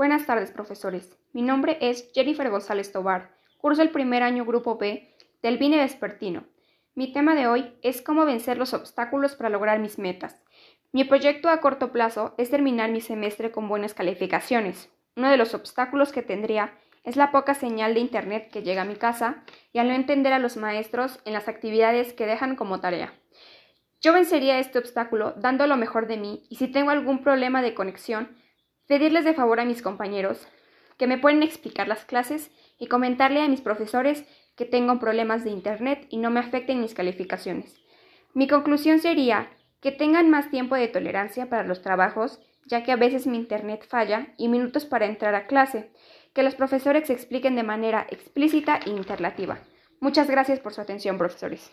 Buenas tardes, profesores. Mi nombre es Jennifer González Tobar. Curso el primer año Grupo B del Vine Vespertino. Mi tema de hoy es cómo vencer los obstáculos para lograr mis metas. Mi proyecto a corto plazo es terminar mi semestre con buenas calificaciones. Uno de los obstáculos que tendría es la poca señal de Internet que llega a mi casa y al no entender a los maestros en las actividades que dejan como tarea. Yo vencería este obstáculo dando lo mejor de mí y si tengo algún problema de conexión, pedirles de favor a mis compañeros que me pueden explicar las clases y comentarle a mis profesores que tengo problemas de Internet y no me afecten mis calificaciones. Mi conclusión sería que tengan más tiempo de tolerancia para los trabajos, ya que a veces mi Internet falla y minutos para entrar a clase, que los profesores expliquen de manera explícita e interlativa. Muchas gracias por su atención, profesores.